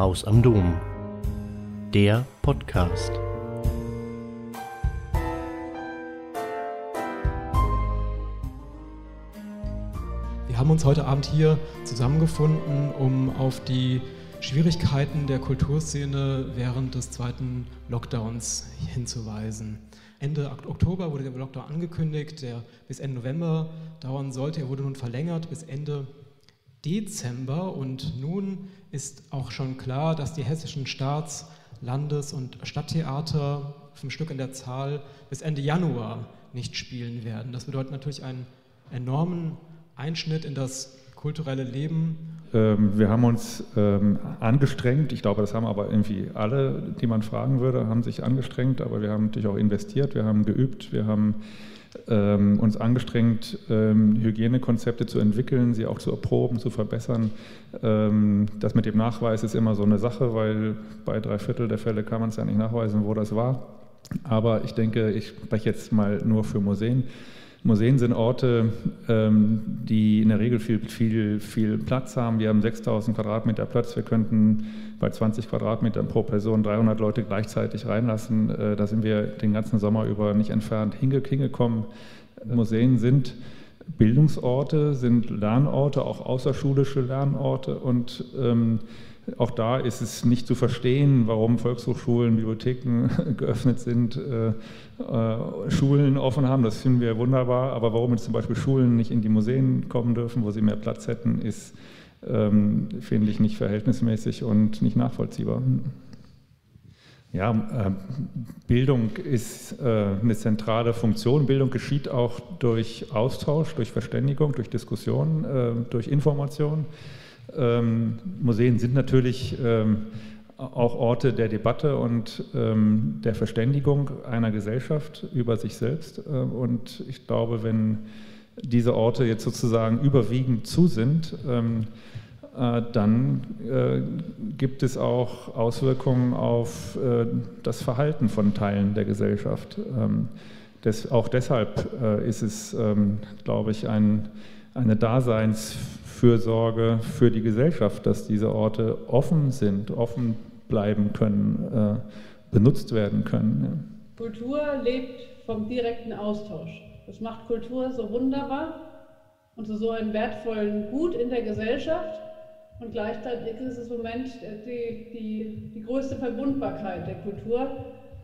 Haus am Dom. Der Podcast. Wir haben uns heute Abend hier zusammengefunden, um auf die Schwierigkeiten der Kulturszene während des zweiten Lockdowns hinzuweisen. Ende Oktober wurde der Lockdown angekündigt, der bis Ende November dauern sollte. Er wurde nun verlängert bis Ende Dezember und nun ist auch schon klar, dass die hessischen Staats-, Landes- und Stadttheater, fünf Stück in der Zahl, bis Ende Januar nicht spielen werden. Das bedeutet natürlich einen enormen Einschnitt in das kulturelle Leben. Ähm, wir haben uns ähm, angestrengt, ich glaube, das haben aber irgendwie alle, die man fragen würde, haben sich angestrengt, aber wir haben natürlich auch investiert, wir haben geübt, wir haben ähm, uns angestrengt, Hygienekonzepte zu entwickeln, sie auch zu erproben, zu verbessern. das mit dem Nachweis ist immer so eine Sache, weil bei drei Viertel der Fälle kann man es ja nicht nachweisen, wo das war. Aber ich denke, ich spreche jetzt mal nur für Museen. Museen sind Orte, ähm, die in der Regel viel, viel, viel Platz haben. Wir haben 6000 Quadratmeter Platz. Wir könnten bei 20 Quadratmetern pro Person 300 Leute gleichzeitig reinlassen. Äh, da sind wir den ganzen Sommer über nicht entfernt hingekommen. Museen sind Bildungsorte, sind Lernorte, auch außerschulische Lernorte und ähm, auch da ist es nicht zu verstehen, warum Volkshochschulen, Bibliotheken geöffnet sind, äh, äh, Schulen offen haben. Das finden wir wunderbar. Aber warum jetzt zum Beispiel Schulen nicht in die Museen kommen dürfen, wo sie mehr Platz hätten, ist, ähm, finde ich, nicht verhältnismäßig und nicht nachvollziehbar. Ja, äh, Bildung ist äh, eine zentrale Funktion. Bildung geschieht auch durch Austausch, durch Verständigung, durch Diskussion, äh, durch Information. Ähm, Museen sind natürlich ähm, auch Orte der Debatte und ähm, der Verständigung einer Gesellschaft über sich selbst. Äh, und ich glaube, wenn diese Orte jetzt sozusagen überwiegend zu sind, ähm, äh, dann äh, gibt es auch Auswirkungen auf äh, das Verhalten von Teilen der Gesellschaft. Ähm, des, auch deshalb äh, ist es, ähm, glaube ich, ein, eine Daseinsfürsorge für die Gesellschaft, dass diese Orte offen sind, offen bleiben können, äh, benutzt werden können. Kultur lebt vom direkten Austausch. Das macht Kultur so wunderbar und so einem wertvollen Gut in der Gesellschaft. Und gleichzeitig ist es im Moment die, die, die größte Verbundbarkeit der Kultur,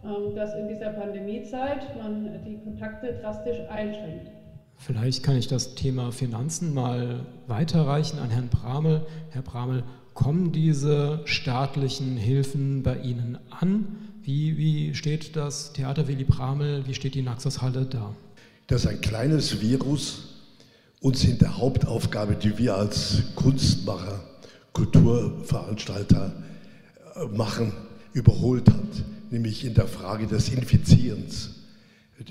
ähm, dass in dieser Pandemiezeit man die Kontakte drastisch einschränkt. Vielleicht kann ich das Thema Finanzen mal weiterreichen an Herrn Bramel. Herr Bramel, Kommen diese staatlichen Hilfen bei Ihnen an? Wie, wie steht das Theater Willy Bramel, wie steht die Naxos-Halle da? Das ist ein kleines Virus uns in der Hauptaufgabe, die wir als Kunstmacher, Kulturveranstalter äh, machen, überholt hat, nämlich in der Frage des Infizierens.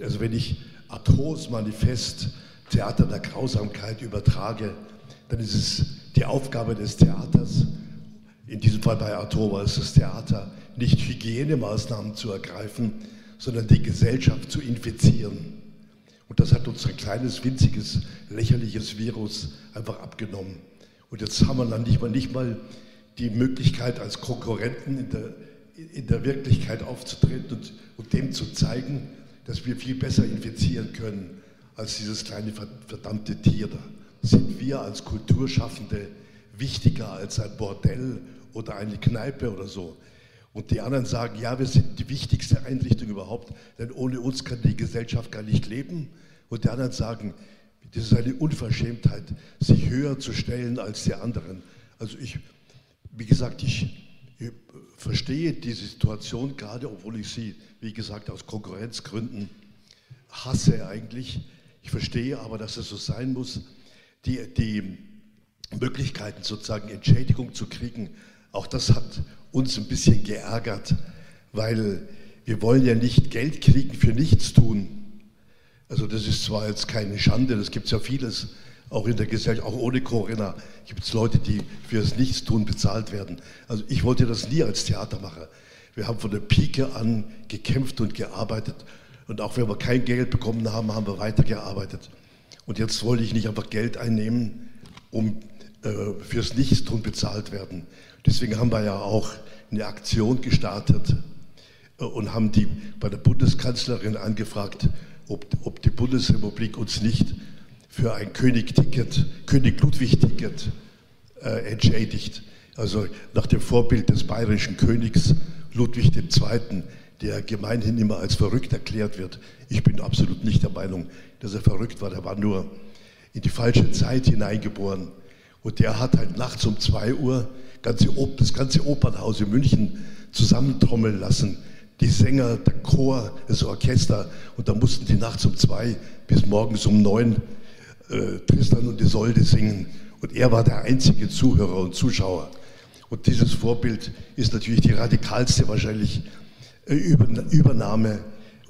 Also wenn ich Arthurs Manifest Theater der Grausamkeit übertrage, dann ist es die Aufgabe des Theaters, in diesem Fall bei Atoma ist das Theater, nicht Hygienemaßnahmen zu ergreifen, sondern die Gesellschaft zu infizieren. Und das hat uns ein kleines, winziges, lächerliches Virus einfach abgenommen. Und jetzt haben wir dann nicht mal, nicht mal die Möglichkeit, als Konkurrenten in der, in der Wirklichkeit aufzutreten und, und dem zu zeigen, dass wir viel besser infizieren können als dieses kleine verdammte Tier da sind wir als Kulturschaffende wichtiger als ein Bordell oder eine Kneipe oder so. Und die anderen sagen, ja, wir sind die wichtigste Einrichtung überhaupt, denn ohne uns kann die Gesellschaft gar nicht leben. Und die anderen sagen, das ist eine Unverschämtheit, sich höher zu stellen als die anderen. Also ich, wie gesagt, ich, verstehe diese Situation gerade, obwohl ich sie, wie gesagt, aus Konkurrenzgründen hasse eigentlich. Ich verstehe aber, dass es so sein muss die, die Möglichkeiten sozusagen Entschädigung zu kriegen, auch das hat uns ein bisschen geärgert, weil wir wollen ja nicht Geld kriegen für nichts tun. Also das ist zwar jetzt keine Schande, das gibt es ja vieles, auch in der Gesellschaft, auch ohne Corinna gibt es Leute, die für das Nichtstun bezahlt werden. Also ich wollte das nie als Theatermacher. Wir haben von der Pike an gekämpft und gearbeitet und auch wenn wir kein Geld bekommen haben, haben wir weitergearbeitet. Und jetzt wollte ich nicht einfach Geld einnehmen, um äh, fürs Nichtstun bezahlt werden. Deswegen haben wir ja auch eine Aktion gestartet äh, und haben die bei der Bundeskanzlerin angefragt, ob, ob die Bundesrepublik uns nicht für ein König-Ticket, König-Ludwig-Ticket äh, entschädigt. Also nach dem Vorbild des bayerischen Königs Ludwig II., der gemeinhin immer als verrückt erklärt wird. Ich bin absolut nicht der Meinung, dass er verrückt war. Der war nur in die falsche Zeit hineingeboren. Und der hat halt nachts um 2 Uhr ganze, das ganze Opernhaus in München zusammentrommeln lassen. Die Sänger, der Chor, das Orchester. Und da mussten die nachts um zwei bis morgens um neun äh, Tristan und Isolde singen. Und er war der einzige Zuhörer und Zuschauer. Und dieses Vorbild ist natürlich die radikalste wahrscheinlich äh, Übernahme,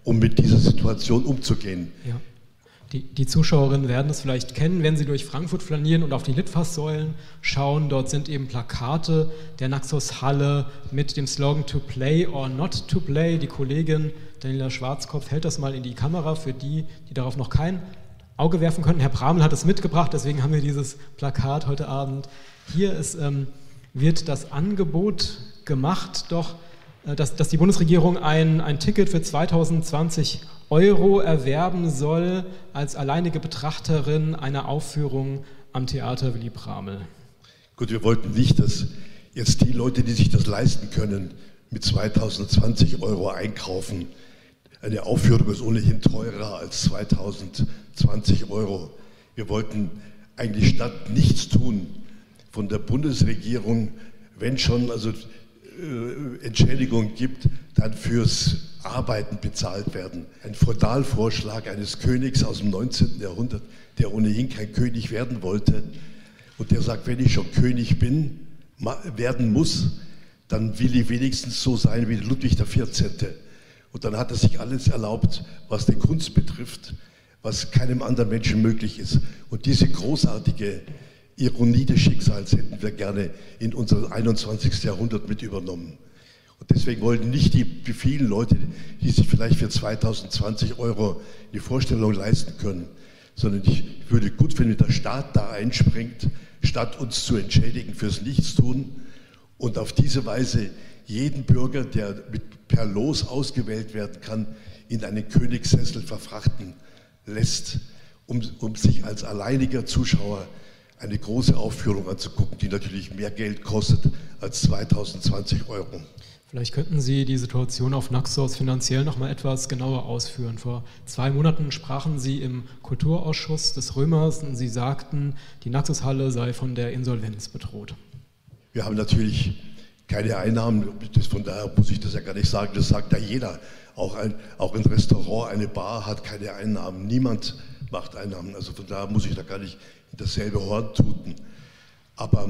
um mit dieser Situation umzugehen. Ja. Die, die, Zuschauerinnen werden es vielleicht kennen, wenn sie durch Frankfurt flanieren und auf die Litfaßsäulen schauen. Dort sind eben Plakate der Naxos-Halle mit dem Slogan To Play or Not to Play. Die Kollegin Daniela Schwarzkopf hält das mal in die Kamera für die, die darauf noch kein Auge werfen könnten. Herr Bramel hat es mitgebracht, deswegen haben wir dieses Plakat heute Abend. Hier ist, ähm, wird das Angebot gemacht, doch äh, dass, dass, die Bundesregierung ein, ein Ticket für 2020 Euro erwerben soll als alleinige Betrachterin einer Aufführung am Theater Willy Bramel. Gut, wir wollten nicht, dass jetzt die Leute, die sich das leisten können, mit 2020 Euro einkaufen. Eine Aufführung ist ohnehin teurer als 2020 Euro. Wir wollten eigentlich statt nichts tun von der Bundesregierung, wenn schon also äh, Entschädigung gibt, dann fürs Arbeiten bezahlt werden. Ein Feudalvorschlag eines Königs aus dem 19. Jahrhundert, der ohnehin kein König werden wollte und der sagt, wenn ich schon König bin, werden muss, dann will ich wenigstens so sein wie Ludwig XIV. Und dann hat er sich alles erlaubt, was die Kunst betrifft, was keinem anderen Menschen möglich ist. Und diese großartige Ironie des Schicksals hätten wir gerne in unser 21. Jahrhundert mit übernommen. Und deswegen wollten nicht die, die vielen Leute, die sich vielleicht für 2020 Euro die Vorstellung leisten können, sondern ich würde gut finden, wenn der Staat da einspringt, statt uns zu entschädigen fürs Nichtstun und auf diese Weise jeden Bürger, der mit, per Los ausgewählt werden kann, in einen Königssessel verfrachten lässt, um, um sich als alleiniger Zuschauer eine große Aufführung anzugucken, die natürlich mehr Geld kostet als 2020 Euro. Vielleicht könnten Sie die Situation auf Naxos finanziell noch mal etwas genauer ausführen. Vor zwei Monaten sprachen Sie im Kulturausschuss des Römers und Sie sagten, die Naxos-Halle sei von der Insolvenz bedroht. Wir haben natürlich keine Einnahmen. von daher muss ich das ja gar nicht sagen. Das sagt ja jeder. Auch ein, auch ein Restaurant, eine Bar hat keine Einnahmen. Niemand macht Einnahmen. Also von daher muss ich da gar nicht dasselbe Horn tuten. Aber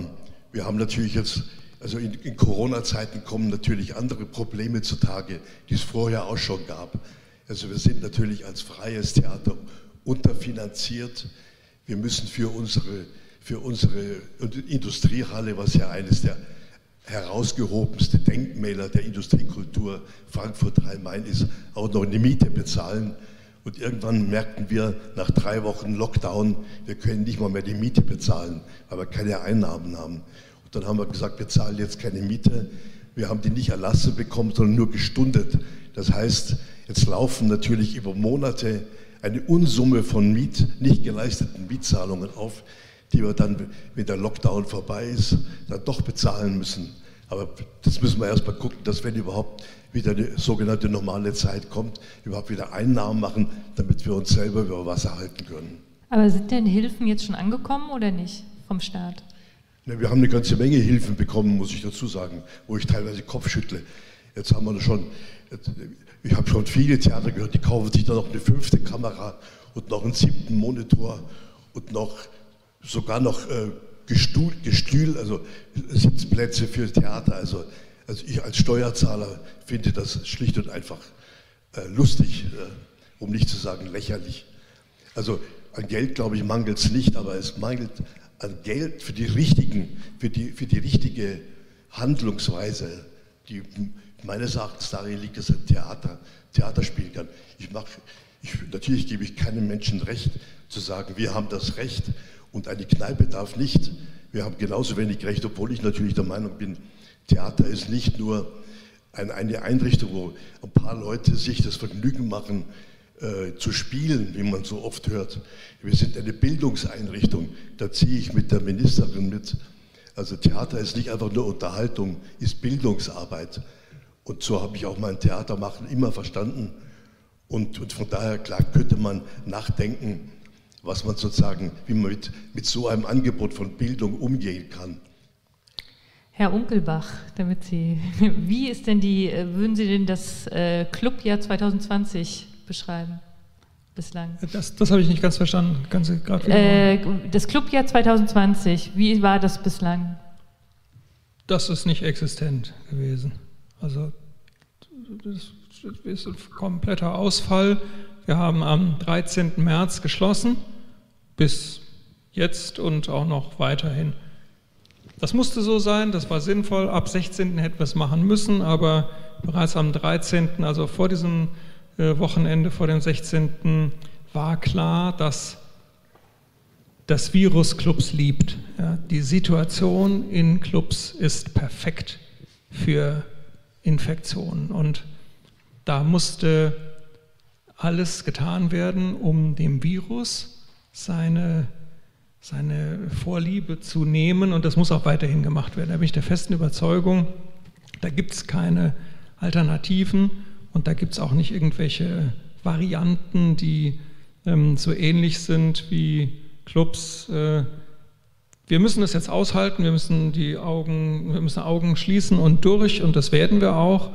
wir haben natürlich jetzt, also in, in Corona-Zeiten kommen natürlich andere Probleme zutage, die es vorher auch schon gab. Also wir sind natürlich als freies Theater unterfinanziert. Wir müssen für unsere, für unsere Industriehalle, was ja eines der herausgehobenste Denkmäler der Industriekultur Frankfurt-Rhein-Main ist, auch noch eine Miete bezahlen. Und irgendwann merkten wir nach drei Wochen Lockdown, wir können nicht mal mehr die Miete bezahlen, weil wir keine Einnahmen haben. Und dann haben wir gesagt, wir zahlen jetzt keine Miete. Wir haben die nicht erlassen bekommen, sondern nur gestundet. Das heißt, jetzt laufen natürlich über Monate eine Unsumme von Miet, nicht geleisteten Mietzahlungen auf, die wir dann, wenn der Lockdown vorbei ist, dann doch bezahlen müssen. Aber das müssen wir erst mal gucken, dass wenn überhaupt wieder eine sogenannte normale Zeit kommt, überhaupt wieder Einnahmen machen, damit wir uns selber über Wasser halten können. Aber sind denn Hilfen jetzt schon angekommen oder nicht vom Staat? Ja, wir haben eine ganze Menge Hilfen bekommen, muss ich dazu sagen, wo ich teilweise Kopf schüttle. Jetzt haben wir schon, ich habe schon viele Theater gehört, die kaufen sich dann noch eine fünfte Kamera und noch einen siebten Monitor und noch sogar noch äh, Gestuhl, Gestühl, also Sitzplätze für Theater. Also, also ich als Steuerzahler finde das schlicht und einfach äh, lustig, äh, um nicht zu sagen lächerlich. Also an Geld, glaube ich, mangelt es nicht, aber es mangelt an Geld für die richtigen, für die, für die richtige Handlungsweise, die meines Erachtens darin liegt, dass ein Theater Theater spielen kann. Ich mach, ich, natürlich gebe ich keinem Menschen recht zu sagen, wir haben das Recht, und eine Kneipe darf nicht, wir haben genauso wenig Recht, obwohl ich natürlich der Meinung bin, Theater ist nicht nur eine Einrichtung, wo ein paar Leute sich das Vergnügen machen, äh, zu spielen, wie man so oft hört. Wir sind eine Bildungseinrichtung, da ziehe ich mit der Ministerin mit. Also Theater ist nicht einfach nur Unterhaltung, ist Bildungsarbeit. Und so habe ich auch mein Theatermachen immer verstanden. Und, und von daher, klar, könnte man nachdenken, was man sozusagen, wie man mit, mit so einem Angebot von Bildung umgehen kann. Herr Unkelbach, damit Sie, wie ist denn die, äh, würden Sie denn das äh, Clubjahr 2020 beschreiben bislang? Das, das habe ich nicht ganz verstanden. Ganz, äh, das Clubjahr 2020, wie war das bislang? Das ist nicht existent gewesen. Also das ist ein kompletter Ausfall. Wir haben am 13. März geschlossen bis jetzt und auch noch weiterhin. Das musste so sein, das war sinnvoll. Ab 16. hätten wir es machen müssen, aber bereits am 13., also vor diesem äh, Wochenende, vor dem 16., war klar, dass das Virus Clubs liebt. Ja, die Situation in Clubs ist perfekt für Infektionen und da musste alles getan werden, um dem Virus seine, seine Vorliebe zu nehmen und das muss auch weiterhin gemacht werden. Da bin ich der festen Überzeugung, da gibt es keine Alternativen und da gibt es auch nicht irgendwelche Varianten, die ähm, so ähnlich sind wie Clubs. Äh, wir müssen das jetzt aushalten, wir müssen die Augen, wir müssen Augen schließen und durch und das werden wir auch.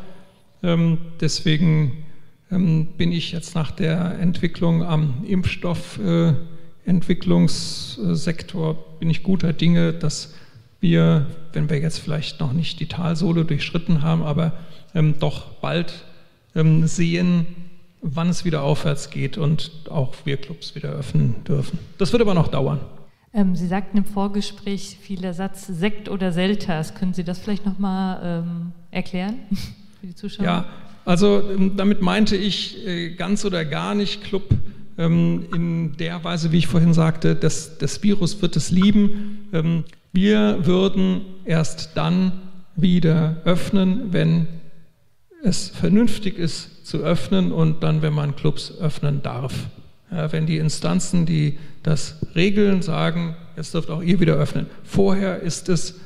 Ähm, deswegen ähm, bin ich jetzt nach der Entwicklung am Impfstoff äh, Entwicklungssektor bin ich guter Dinge, dass wir, wenn wir jetzt vielleicht noch nicht die Talsohle durchschritten haben, aber ähm, doch bald ähm, sehen, wann es wieder aufwärts geht und auch wir Clubs wieder öffnen dürfen. Das wird aber noch dauern. Ähm, Sie sagten im Vorgespräch viel der Satz Sekt oder Selters. Können Sie das vielleicht nochmal ähm, erklären für die Zuschauer? Ja, also ähm, damit meinte ich äh, ganz oder gar nicht Club in der Weise, wie ich vorhin sagte, das, das Virus wird es lieben. Ähm, wir würden erst dann wieder öffnen, wenn es vernünftig ist zu öffnen und dann, wenn man Clubs öffnen darf. Ja, wenn die Instanzen, die das regeln, sagen, jetzt dürft auch ihr wieder öffnen. Vorher ist es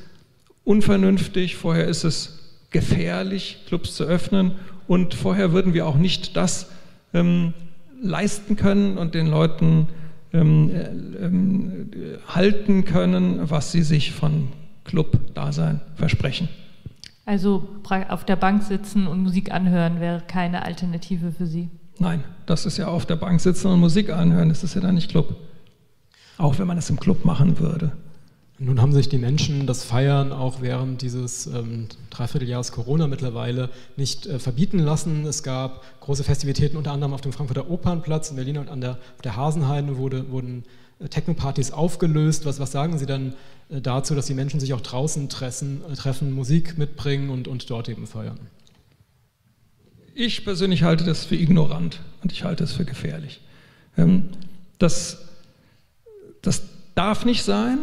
unvernünftig, vorher ist es gefährlich, Clubs zu öffnen und vorher würden wir auch nicht das ähm, leisten können und den Leuten ähm, äh, ähm, halten können, was sie sich von Club-Dasein versprechen. Also auf der Bank sitzen und Musik anhören wäre keine Alternative für Sie? Nein, das ist ja auf der Bank sitzen und Musik anhören, das ist ja dann nicht Club. Auch wenn man es im Club machen würde. Nun haben sich die Menschen das Feiern auch während dieses ähm, Dreivierteljahres Corona mittlerweile nicht äh, verbieten lassen. Es gab große Festivitäten, unter anderem auf dem Frankfurter Opernplatz in Berlin und an der, auf der Hasenheide wurde, wurden äh, Techno-Partys aufgelöst. Was, was sagen Sie dann äh, dazu, dass die Menschen sich auch draußen treffen, äh, treffen Musik mitbringen und, und dort eben feiern? Ich persönlich halte das für ignorant und ich halte es für gefährlich. Ähm, das, das darf nicht sein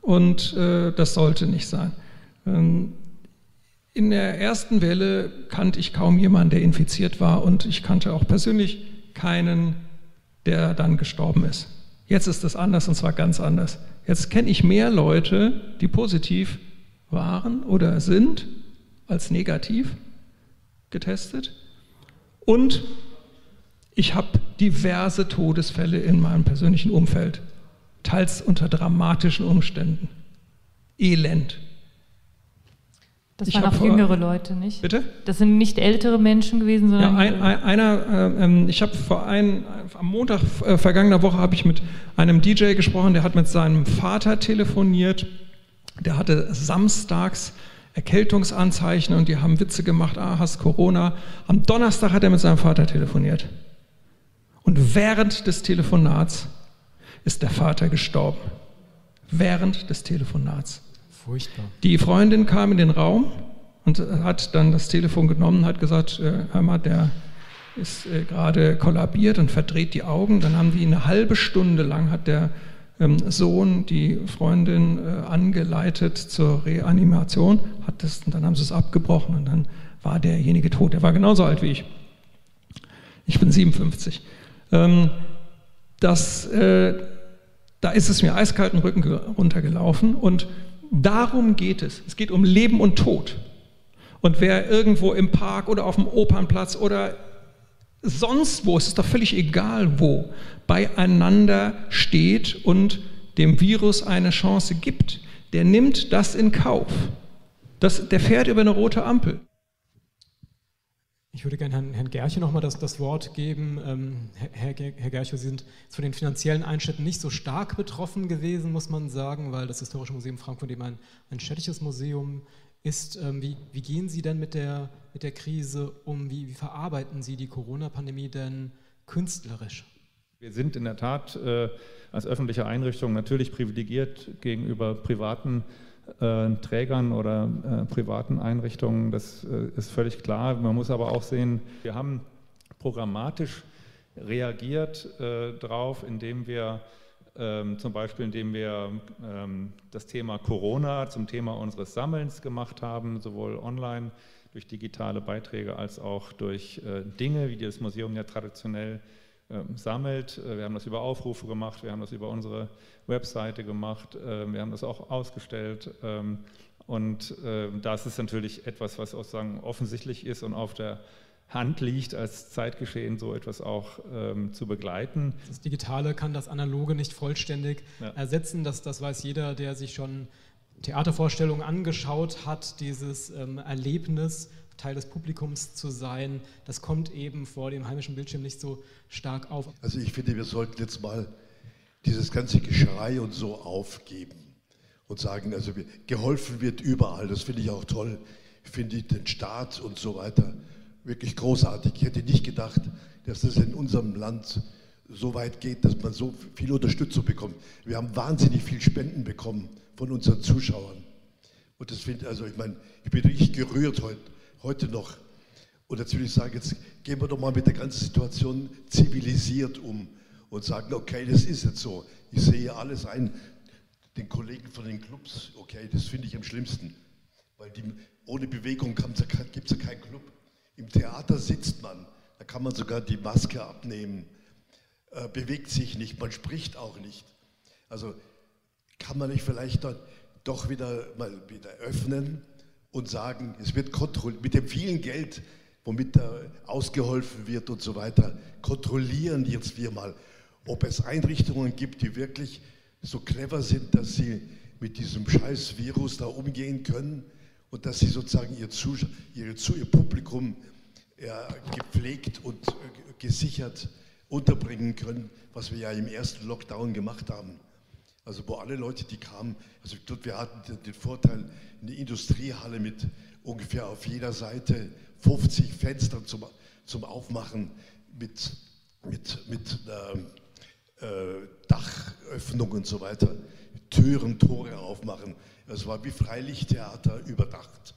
und äh, das sollte nicht sein. Ähm, in der ersten Welle kannte ich kaum jemanden, der infiziert war und ich kannte auch persönlich keinen, der dann gestorben ist. Jetzt ist es anders und zwar ganz anders. Jetzt kenne ich mehr Leute, die positiv waren oder sind, als negativ getestet. Und ich habe diverse Todesfälle in meinem persönlichen Umfeld teils unter dramatischen Umständen. Elend. Das waren auch jüngere Leute, nicht? Bitte? Das sind nicht ältere Menschen gewesen, sondern. Ja, ein, ein, einer, äh, ähm, ich habe vor ein, am Montag äh, vergangener Woche habe ich mit einem DJ gesprochen, der hat mit seinem Vater telefoniert. Der hatte samstags Erkältungsanzeichen und die haben Witze gemacht, ah, hast Corona. Am Donnerstag hat er mit seinem Vater telefoniert. Und während des Telefonats ist der Vater gestorben. Während des Telefonats. Furchtbar. Die Freundin kam in den Raum und hat dann das Telefon genommen, hat gesagt, äh, hör mal, der ist äh, gerade kollabiert und verdreht die Augen. Dann haben die eine halbe Stunde lang, hat der ähm, Sohn die Freundin äh, angeleitet zur Reanimation, hat das, und dann haben sie es abgebrochen und dann war derjenige tot. Der war genauso alt wie ich. Ich bin 57. Ähm, das, äh, da ist es mir eiskalten Rücken runtergelaufen und darum geht es. Es geht um Leben und Tod. Und wer irgendwo im Park oder auf dem Opernplatz oder sonst wo, es ist doch völlig egal wo, beieinander steht und dem Virus eine Chance gibt, der nimmt das in Kauf. Das, der fährt über eine rote Ampel. Ich würde gerne Herrn, Herrn Gerche nochmal das, das Wort geben. Ähm, Herr, Herr Gerche, Sie sind von den finanziellen Einschnitten nicht so stark betroffen gewesen, muss man sagen, weil das Historische Museum Frankfurt eben ein, ein städtisches Museum ist. Ähm, wie, wie, gehen Sie denn mit der, mit der Krise um? Wie, wie verarbeiten Sie die Corona-Pandemie denn künstlerisch? Wir sind in der Tat äh, als öffentliche Einrichtung natürlich privilegiert gegenüber privaten äh, Trägern oder äh, privaten Einrichtungen. Das äh, ist völlig klar. Man muss aber auch sehen, wir haben programmatisch reagiert äh, drauf, indem wir ähm, zum Beispiel indem wir ähm, das Thema Corona zum Thema unseres Sammelns gemacht haben, sowohl online durch digitale Beiträge als auch durch äh, Dinge, wie das Museum ja traditionell äh, sammelt. Äh, wir haben das über Aufrufe gemacht, wir haben das über unsere Webseite gemacht, äh, wir haben das auch ausgestellt. Ähm, und ähm, das ist natürlich etwas, was auch sagen, offensichtlich ist und auf der Hand liegt, als Zeitgeschehen so etwas auch ähm, zu begleiten. Das Digitale kann das Analoge nicht vollständig ja. ersetzen. Das, das weiß jeder, der sich schon Theatervorstellungen angeschaut hat, dieses ähm, Erlebnis, Teil des Publikums zu sein, das kommt eben vor dem heimischen Bildschirm nicht so stark auf. Also ich finde, wir sollten jetzt mal dieses ganze Geschrei und so aufgeben und sagen, also geholfen wird überall, das finde ich auch toll, finde ich den Staat und so weiter wirklich großartig. Ich hätte nicht gedacht, dass das in unserem Land so weit geht, dass man so viel Unterstützung bekommt. Wir haben wahnsinnig viel Spenden bekommen von unseren Zuschauern. Und das finde also ich meine, ich bin richtig gerührt heute, heute noch. Und natürlich sage ich, jetzt gehen wir doch mal mit der ganzen Situation zivilisiert um und sagen, okay, das ist jetzt so. Ich sehe alles ein, den Kollegen von den Clubs, okay, das finde ich am schlimmsten. Weil die, ohne Bewegung gibt es ja keinen Club. Im Theater sitzt man, da kann man sogar die Maske abnehmen, äh, bewegt sich nicht, man spricht auch nicht. Also kann man nicht vielleicht dann doch wieder mal wieder öffnen und sagen, es wird kontrolliert, mit dem vielen Geld, womit da ausgeholfen wird und so weiter, kontrollieren jetzt wir mal, ob es Einrichtungen gibt, die wirklich so clever sind, dass sie mit diesem scheiß Virus da umgehen können und dass sie sozusagen ihr, Zus ihre, ihr Publikum ja, gepflegt und äh, gesichert unterbringen können, was wir ja im ersten Lockdown gemacht haben. Also wo alle Leute, die kamen, also wir hatten den Vorteil, eine Industriehalle mit ungefähr auf jeder Seite 50 Fenstern zum, zum Aufmachen mit, mit, mit äh, äh, Dachöffnung und so weiter, Türen, Tore aufmachen. Es war wie Freilichttheater überdacht.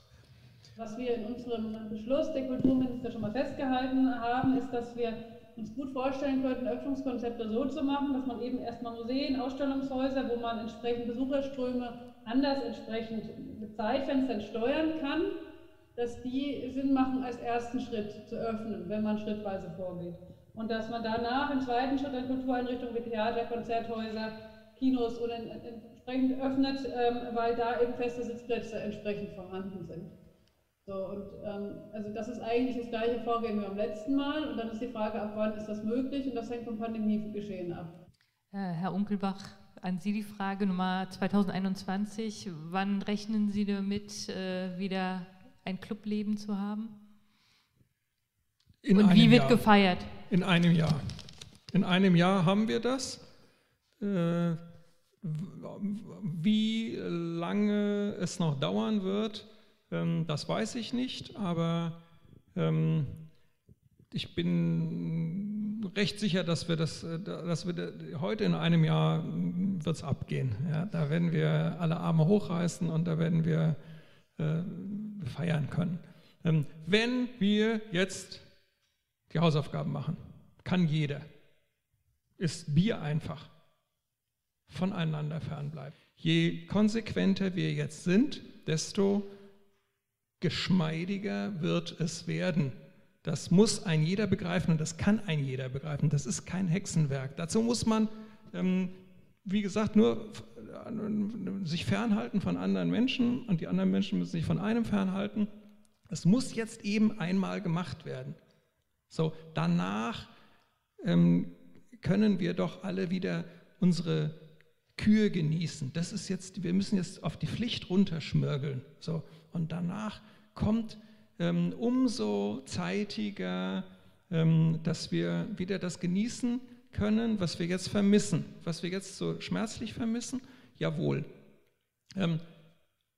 Was wir in unserem Beschluss der Kulturminister schon mal festgehalten haben, ist, dass wir uns gut vorstellen könnten, Öffnungskonzepte so zu machen, dass man eben erstmal Museen, Ausstellungshäuser, wo man entsprechend Besucherströme anders entsprechend mit Zeitfenstern steuern kann, dass die Sinn machen, als ersten Schritt zu öffnen, wenn man schrittweise vorgeht. Und dass man danach im zweiten Schritt an Kultureinrichtungen wie Theater, Konzerthäuser, Kinos oder entsprechend öffnet, ähm, weil da eben feste Sitzplätze entsprechend vorhanden sind. So, und ähm, also das ist eigentlich das gleiche Vorgehen wie beim letzten Mal. Und dann ist die Frage, ab wann ist das möglich? Und das hängt vom Pandemiegeschehen ab. Äh, Herr Unkelbach, an Sie die Frage Nummer 2021. Wann rechnen Sie damit, äh, wieder ein Clubleben zu haben? In Und wie wird Jahr. gefeiert? In einem Jahr. In einem Jahr haben wir das. Äh, wie lange es noch dauern wird, ähm, das weiß ich nicht, aber ähm, ich bin recht sicher, dass wir das, äh, dass wir heute in einem Jahr wird es abgehen. Ja, da werden wir alle Arme hochreißen und da werden wir äh, feiern können. Ähm, wenn wir jetzt die Hausaufgaben machen, kann jeder, ist Bier einfach. voneinander fernbleiben. Je konsequenter wir jetzt sind, desto geschmeidiger wird es werden. Das muss ein jeder begreifen und das kann ein jeder begreifen. Das ist kein Hexenwerk. Dazu muss man, ähm, wie gesagt, nur äh, sich fernhalten von anderen Menschen und die anderen Menschen müssen sich von einem fernhalten. Es muss jetzt eben einmal gemacht werden. So, danach ähm, können wir doch alle wieder unsere Kühe genießen. Das ist jetzt, wir müssen jetzt auf die Pflicht runterschmörgeln. So, und danach kommt ähm, umso zeitiger, ähm, dass wir wieder das genießen können, was wir jetzt vermissen, was wir jetzt so schmerzlich vermissen. Jawohl. Ähm,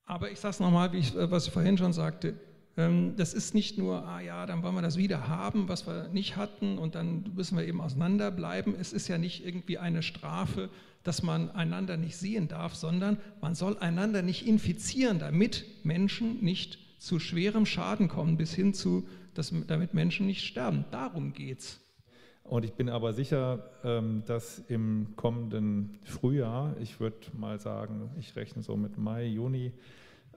aber ich sage es nochmal, äh, was ich vorhin schon sagte, ähm, das ist nicht nur, ah ja, dann wollen wir das wieder haben, was wir nicht hatten und dann müssen wir eben auseinanderbleiben. Es ist ja nicht irgendwie eine Strafe, dass man einander nicht sehen darf, sondern man soll einander nicht infizieren, damit Menschen nicht zu schwerem Schaden kommen, bis hin zu, dass, damit Menschen nicht sterben. Darum geht es. Und ich bin aber sicher, ähm, dass im kommenden Frühjahr, ich würde mal sagen, ich rechne so mit Mai, Juni,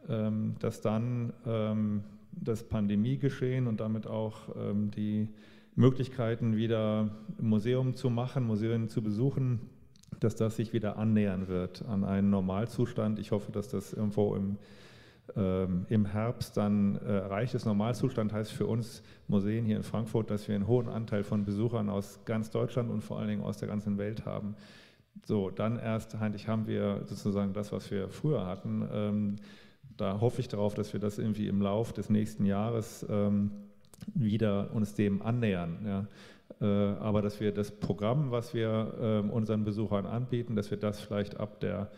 ähm, dass dann ähm, das Pandemiegeschehen und damit auch die Möglichkeiten, wieder Museum zu machen, Museen zu besuchen, dass das sich wieder annähern wird an einen Normalzustand. Ich hoffe, dass das irgendwo im ähm, im Herbst dann äh, erreicht ist. Normalzustand heißt für uns Museen hier in Frankfurt, dass wir einen hohen Anteil von Besuchern aus ganz Deutschland und vor allen Dingen aus der ganzen Welt haben. So, dann erst eigentlich haben wir sozusagen das, was wir früher hatten. Ähm, da hoffe ich darauf, dass wir das irgendwie im Lauf des nächsten Jahres ähm, wieder uns dem annähern. Ja. Äh, aber dass wir das Programm, was wir äh, unseren Besuchern anbieten, dass wir das vielleicht ab der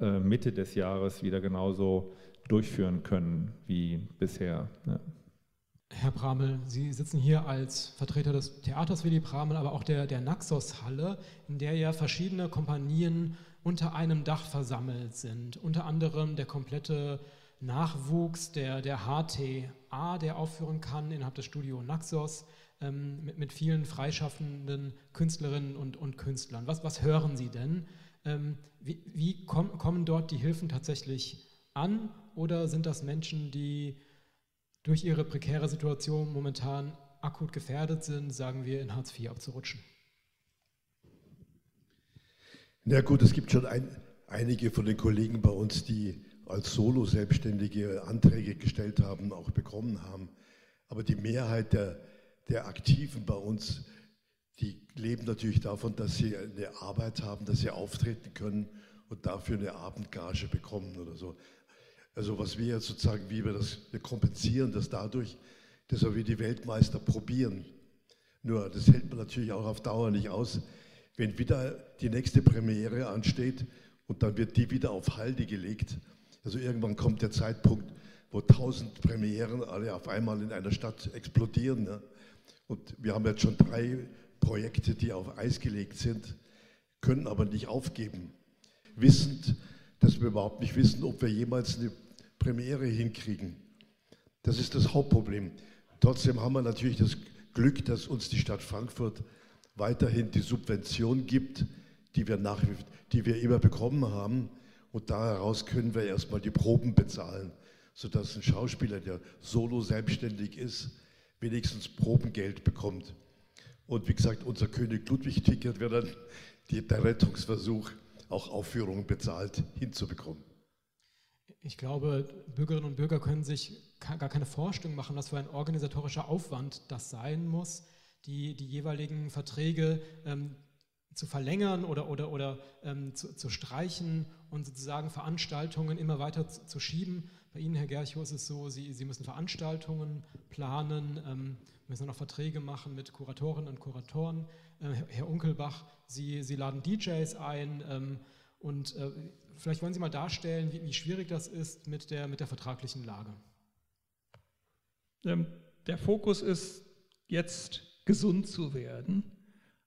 äh, Mitte des Jahres wieder genauso durchführen können wie bisher. Ja. Herr Bramel, Sie sitzen hier als Vertreter des Theaters Willy Bramel, aber auch der, der Naxos-Halle, in der ja verschiedene Kompanien unter einem Dach versammelt sind. Unter anderem der komplette Nachwuchs der, der HTA, der aufführen kann innerhalb des Studio Naxos, ähm, mit, mit vielen freischaffenden Künstlerinnen und, und Künstlern. Was, was hören Sie denn? Ähm, wie, wie komm, kommen dort die Hilfen tatsächlich an oder sind das Menschen, die durch ihre prekäre Situation momentan akut gefährdet sind, sagen wir, in Hartz IV abzurutschen? Na gut, es gibt schon ein, einige von den Kollegen bei uns, die als Solo-Selbstständige Anträge gestellt haben, auch bekommen haben. Aber die Mehrheit der, der Aktiven bei uns, die leben natürlich davon, dass sie eine Arbeit haben, dass sie auftreten können und dafür eine Abendgage bekommen oder so. Also was wir jetzt sozusagen, wie wir das, wir kompensieren das dadurch, dass wir die Weltmeister probieren. Nur das hält man natürlich auch auf Dauer nicht aus. Wenn wieder die nächste Premiere ansteht und dann wird die wieder auf Halde gelegt, also irgendwann kommt der Zeitpunkt, wo tausend Premieren alle auf einmal in einer Stadt explodieren. Ne? Und wir haben jetzt schon drei Projekte, die auf Eis gelegt sind, können aber nicht aufgeben, wissend, dass wir überhaupt nicht wissen, ob wir jemals eine Premiere hinkriegen. Das ist das Hauptproblem. Trotzdem haben wir natürlich das Glück, dass uns die Stadt Frankfurt weiterhin die Subvention gibt, die wir, nach, die wir immer bekommen haben. Und daraus können wir erstmal die Proben bezahlen, sodass ein Schauspieler, der solo selbstständig ist, wenigstens Probengeld bekommt. Und wie gesagt, unser König Ludwig-Ticket wird dann die, der Rettungsversuch, auch Aufführungen bezahlt hinzubekommen. Ich glaube, Bürgerinnen und Bürger können sich gar keine Vorstellung machen, was für ein organisatorischer Aufwand das sein muss, die, die jeweiligen Verträge ähm, zu verlängern oder, oder, oder ähm, zu, zu, streichen und sozusagen Veranstaltungen immer weiter zu, zu, schieben. Bei Ihnen, Herr Gerchow, ist es so, Sie, Sie müssen Veranstaltungen planen, ähm, müssen noch Verträge machen mit Kuratorinnen und Kuratoren. Äh, Herr Unkelbach, Sie, Sie laden DJs ein. Ähm, und äh, vielleicht wollen Sie mal darstellen, wie, wie, schwierig das ist mit der, mit der vertraglichen Lage. Ähm, der Fokus ist jetzt gesund zu werden,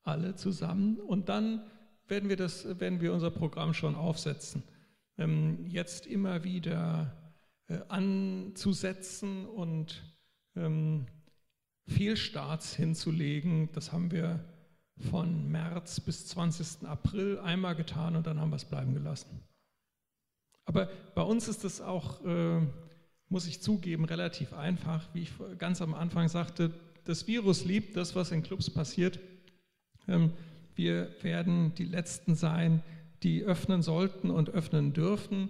alle zusammen. Und dann werden wir, das, werden wir unser Programm schon aufsetzen. Ähm, jetzt immer wieder äh, anzusetzen und ähm, Fehlstarts hinzulegen, das haben wir von März bis 20. April einmal getan und dann haben wir es bleiben gelassen. Aber bei uns ist es auch, äh, muss ich zugeben, relativ einfach. Wie ich ganz am Anfang sagte, das Virus liebt das, was in Clubs passiert. Ähm, wir werden die Letzten sein, die öffnen sollten und öffnen dürfen.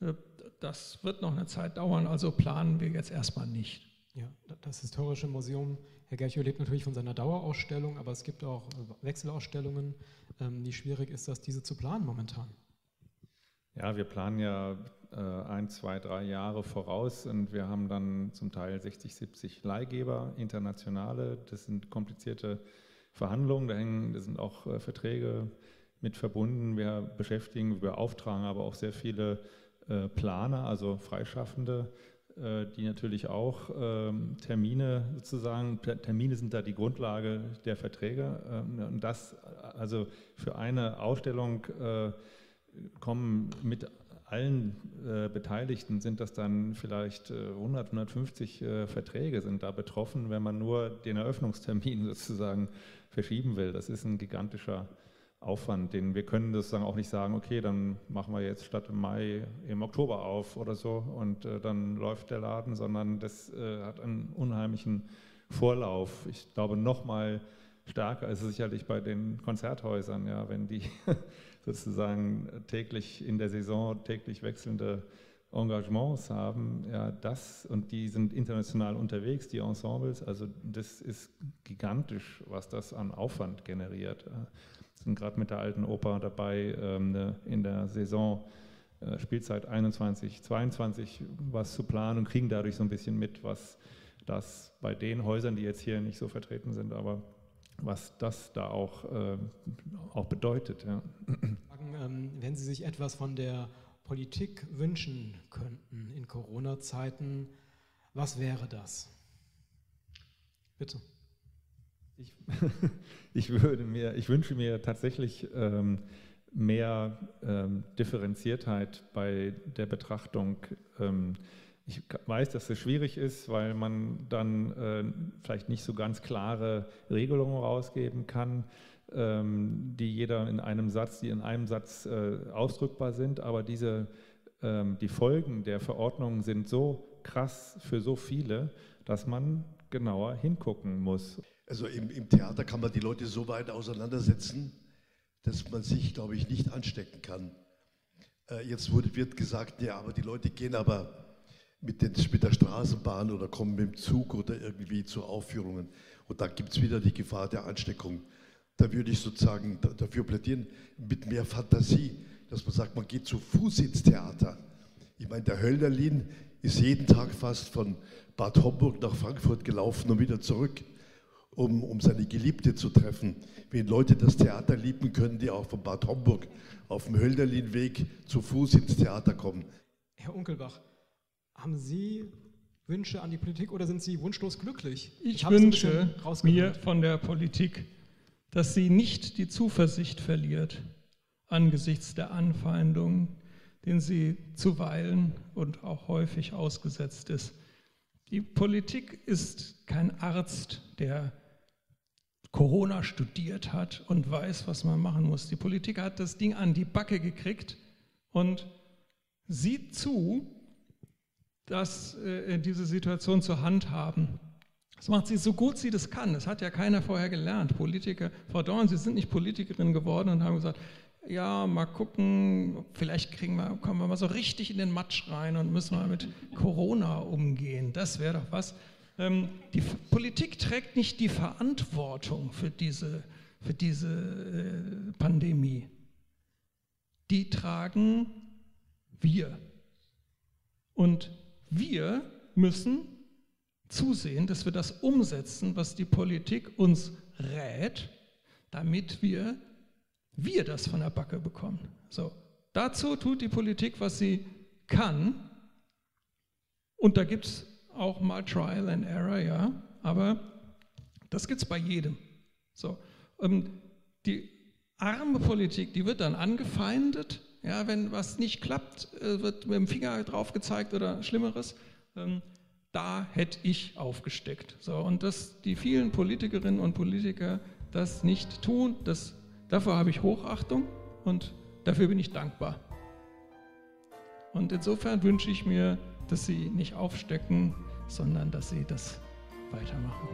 Äh, das wird noch eine Zeit dauern, also planen wir jetzt erstmal nicht. Ja, das Historische Museum, Herr Gerchow lebt natürlich von seiner Dauerausstellung, aber es gibt auch Wechselausstellungen. Ähm, wie schwierig ist das, diese zu planen momentan? Ja, wir planen ja äh, ein, zwei, drei Jahre voraus und wir haben dann zum Teil 60, 70 Leihgeber, internationale. Das sind komplizierte Verhandlungen, da, hängen, da sind auch äh, Verträge mit verbunden. Wir beschäftigen, wir beauftragen aber auch sehr viele äh, Planer, also Freischaffende, äh, die natürlich auch ähm, Termine sozusagen, Termine sind da die Grundlage der Verträge. Ähm, und das, also für eine Ausstellung äh, kommen mit allen äh, Beteiligten sind das dann vielleicht äh, 100, 150 äh, Verträge sind da betroffen, wenn man nur den Eröffnungstermin sozusagen verschieben will. Das ist ein gigantischer Aufwand, den wir können sozusagen auch nicht sagen, okay, dann machen wir jetzt statt im Mai im Oktober auf oder so und äh, dann läuft der Laden, sondern das äh, hat einen unheimlichen Vorlauf. Ich glaube, noch mal stärker ist es sicherlich bei den Konzerthäusern, ja, wenn die sozusagen täglich in der Saison täglich wechselnde Engagements haben, ja, das und die sind international unterwegs, die Ensembles, also das ist gigantisch, was das an Aufwand generiert. Sind gerade mit der alten Oper dabei, ähm, in der Saison äh, Spielzeit 21, 22 was zu planen und kriegen dadurch so ein bisschen mit, was das bei den Häusern, die jetzt hier nicht so vertreten sind, aber was das da auch, äh, auch bedeutet. Ja. Ähm, wenn Sie sich etwas von der Politik wünschen könnten in Corona-Zeiten, was wäre das? Bitte. Ich, ich, würde mir, ich wünsche mir tatsächlich ähm, mehr ähm, Differenziertheit bei der Betrachtung ähm, ich weiß, dass es schwierig ist, weil man dann äh, vielleicht nicht so ganz klare Regelungen rausgeben kann, ähm, die jeder in einem Satz, die in einem Satz äh, ausdrückbar sind. Aber diese, ähm, die Folgen der Verordnungen sind so krass für so viele, dass man genauer hingucken muss. Also im, im Theater kann man die Leute so weit auseinandersetzen, dass man sich, glaube ich, nicht anstecken kann. Äh, jetzt wurde, wird gesagt, ja, aber die Leute gehen aber mit, den, mit der Straßenbahn oder kommen mit dem Zug oder irgendwie zu Aufführungen. Und da gibt es wieder die Gefahr der Ansteckung. Da würde ich sozusagen dafür plädieren, mit mehr Fantasie, dass man sagt, man geht zu Fuß ins Theater. Ich meine, der Hölderlin ist jeden Tag fast von Bad Homburg nach Frankfurt gelaufen und wieder zurück, um, um seine Geliebte zu treffen. Wenn Leute das Theater lieben, können die auch von Bad Homburg auf dem Hölderlinweg zu Fuß ins Theater kommen. Herr Unkelbach, haben Sie Wünsche an die Politik oder sind Sie wunschlos glücklich? Ich, ich wünsche mir von der Politik, dass sie nicht die Zuversicht verliert angesichts der Anfeindungen, denen sie zuweilen und auch häufig ausgesetzt ist. Die Politik ist kein Arzt, der Corona studiert hat und weiß, was man machen muss. Die Politik hat das Ding an die Backe gekriegt und sieht zu, das, äh, diese Situation zu handhaben. Das macht sie so gut sie das kann. Das hat ja keiner vorher gelernt. Politiker, Frau Dorn, Sie sind nicht Politikerin geworden und haben gesagt, ja, mal gucken, vielleicht kriegen wir, kommen wir mal so richtig in den Matsch rein und müssen mal mit Corona umgehen. Das wäre doch was. Ähm, die Politik trägt nicht die Verantwortung für diese, für diese äh, Pandemie. Die tragen wir. Und wir müssen zusehen, dass wir das umsetzen, was die Politik uns rät, damit wir, wir das von der Backe bekommen. So, dazu tut die Politik, was sie kann. Und da gibt es auch mal Trial and Error, ja, aber das gibt es bei jedem. So, ähm, die arme Politik, die wird dann angefeindet ja, wenn was nicht klappt, äh, wird mit dem Finger drauf gezeigt oder Schlimmeres. Ähm, da hätte ich aufgesteckt. So, und das, die vielen Politikerinnen und Politiker, das nicht tun. Das, dafür habe ich Hochachtung und dafür bin ich dankbar. Und insofern wünsche ich mir, dass Sie nicht aufstecken, sondern dass Sie das weitermachen.